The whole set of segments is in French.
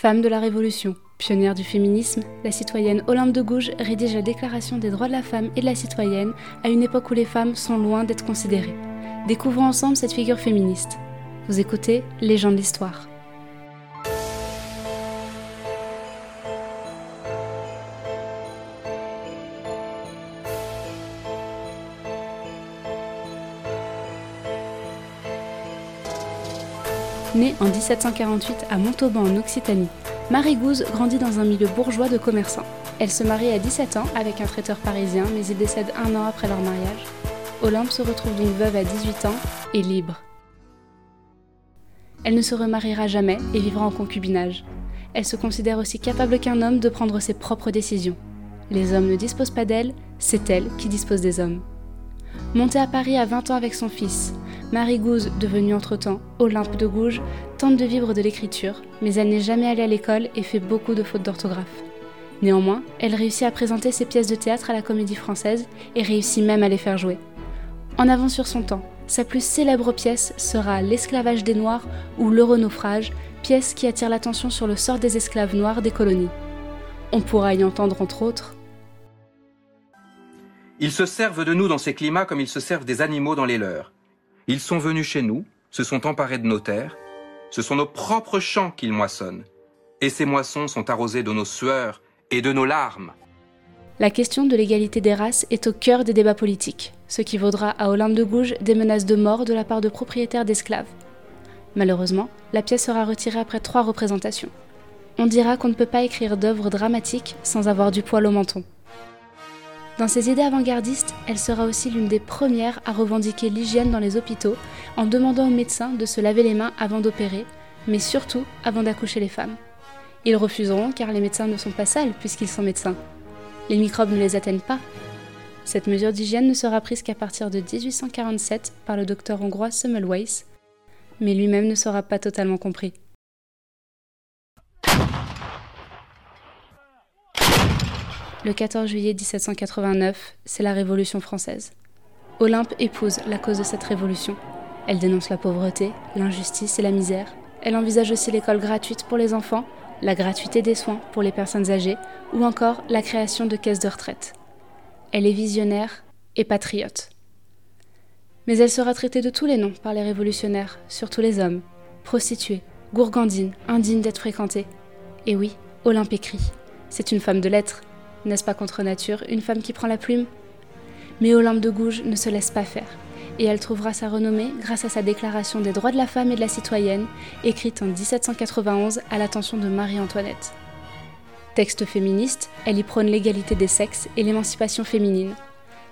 Femme de la Révolution, pionnière du féminisme, la citoyenne Olympe de Gouges rédige la Déclaration des droits de la femme et de la citoyenne à une époque où les femmes sont loin d'être considérées. Découvrons ensemble cette figure féministe. Vous écoutez Légende de Née en 1748 à Montauban en Occitanie, Marie Gouze grandit dans un milieu bourgeois de commerçants. Elle se marie à 17 ans avec un traiteur parisien, mais il décède un an après leur mariage. Olympe se retrouve donc veuve à 18 ans et libre. Elle ne se remariera jamais et vivra en concubinage. Elle se considère aussi capable qu'un homme de prendre ses propres décisions. Les hommes ne disposent pas d'elle, c'est elle qui dispose des hommes. Montée à Paris à 20 ans avec son fils, Marie Gouze, devenue entre-temps Olympe de Gouges, tente de vivre de l'écriture, mais elle n'est jamais allée à l'école et fait beaucoup de fautes d'orthographe. Néanmoins, elle réussit à présenter ses pièces de théâtre à la Comédie Française et réussit même à les faire jouer. En avant sur son temps, sa plus célèbre pièce sera L'esclavage des Noirs ou L'Euronaufrage, pièce qui attire l'attention sur le sort des esclaves noirs des colonies. On pourra y entendre entre autres ils se servent de nous dans ces climats comme ils se servent des animaux dans les leurs. Ils sont venus chez nous, se sont emparés de nos terres, ce sont nos propres champs qu'ils moissonnent. Et ces moissons sont arrosées de nos sueurs et de nos larmes. La question de l'égalité des races est au cœur des débats politiques, ce qui vaudra à Olympe de Gouges des menaces de mort de la part de propriétaires d'esclaves. Malheureusement, la pièce sera retirée après trois représentations. On dira qu'on ne peut pas écrire d'œuvres dramatiques sans avoir du poil au menton. Dans ses idées avant-gardistes, elle sera aussi l'une des premières à revendiquer l'hygiène dans les hôpitaux en demandant aux médecins de se laver les mains avant d'opérer, mais surtout avant d'accoucher les femmes. Ils refuseront car les médecins ne sont pas sales puisqu'ils sont médecins. Les microbes ne les atteignent pas. Cette mesure d'hygiène ne sera prise qu'à partir de 1847 par le docteur hongrois Semmelweis, mais lui-même ne sera pas totalement compris. Le 14 juillet 1789, c'est la Révolution française. Olympe épouse la cause de cette révolution. Elle dénonce la pauvreté, l'injustice et la misère. Elle envisage aussi l'école gratuite pour les enfants, la gratuité des soins pour les personnes âgées ou encore la création de caisses de retraite. Elle est visionnaire et patriote. Mais elle sera traitée de tous les noms par les révolutionnaires, surtout les hommes. Prostituée, gourgandine, indigne d'être fréquentée. Et oui, Olympe écrit. C'est une femme de lettres, n'est-ce pas contre nature, une femme qui prend la plume? Mais Olympe de Gouges ne se laisse pas faire, et elle trouvera sa renommée grâce à sa déclaration des droits de la femme et de la citoyenne, écrite en 1791 à l'attention de Marie-Antoinette. Texte féministe, elle y prône l'égalité des sexes et l'émancipation féminine.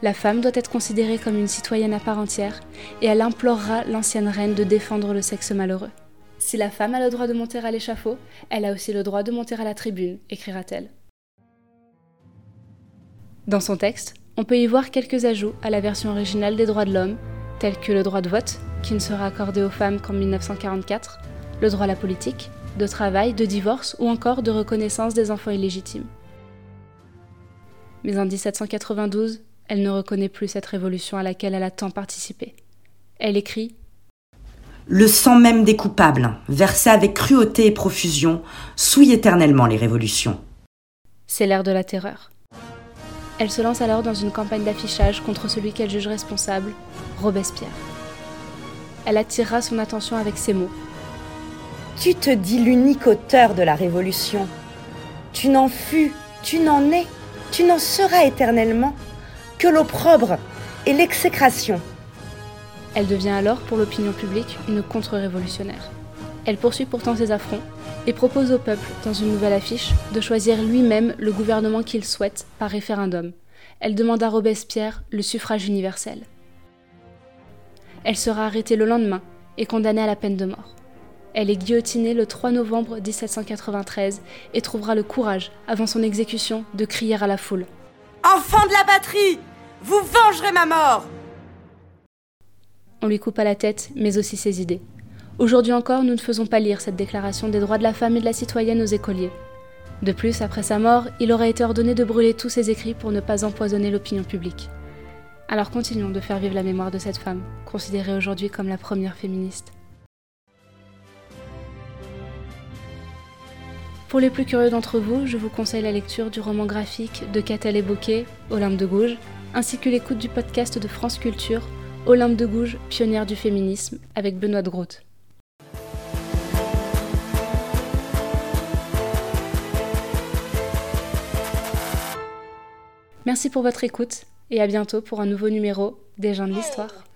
La femme doit être considérée comme une citoyenne à part entière, et elle implorera l'ancienne reine de défendre le sexe malheureux. Si la femme a le droit de monter à l'échafaud, elle a aussi le droit de monter à la tribune, écrira-t-elle. Dans son texte, on peut y voir quelques ajouts à la version originale des droits de l'homme, tels que le droit de vote, qui ne sera accordé aux femmes qu'en 1944, le droit à la politique, de travail, de divorce ou encore de reconnaissance des enfants illégitimes. Mais en 1792, elle ne reconnaît plus cette révolution à laquelle elle a tant participé. Elle écrit Le sang même des coupables, versé avec cruauté et profusion, souille éternellement les révolutions. C'est l'ère de la terreur. Elle se lance alors dans une campagne d'affichage contre celui qu'elle juge responsable, Robespierre. Elle attirera son attention avec ces mots. Tu te dis l'unique auteur de la Révolution. Tu n'en fus, tu n'en es, tu n'en seras éternellement que l'opprobre et l'exécration. Elle devient alors pour l'opinion publique une contre-révolutionnaire. Elle poursuit pourtant ses affronts et propose au peuple, dans une nouvelle affiche, de choisir lui-même le gouvernement qu'il souhaite par référendum. Elle demande à Robespierre le suffrage universel. Elle sera arrêtée le lendemain et condamnée à la peine de mort. Elle est guillotinée le 3 novembre 1793 et trouvera le courage, avant son exécution, de crier à la foule Enfant de la batterie Vous vengerez ma mort On lui coupa la tête, mais aussi ses idées. Aujourd'hui encore, nous ne faisons pas lire cette déclaration des droits de la femme et de la citoyenne aux écoliers. De plus, après sa mort, il aurait été ordonné de brûler tous ses écrits pour ne pas empoisonner l'opinion publique. Alors continuons de faire vivre la mémoire de cette femme, considérée aujourd'hui comme la première féministe. Pour les plus curieux d'entre vous, je vous conseille la lecture du roman graphique de Catel et Olympe de Gouges, ainsi que l'écoute du podcast de France Culture, Olympe de Gouges, pionnière du féminisme, avec Benoît de Groot. Merci pour votre écoute et à bientôt pour un nouveau numéro des gens de l'histoire.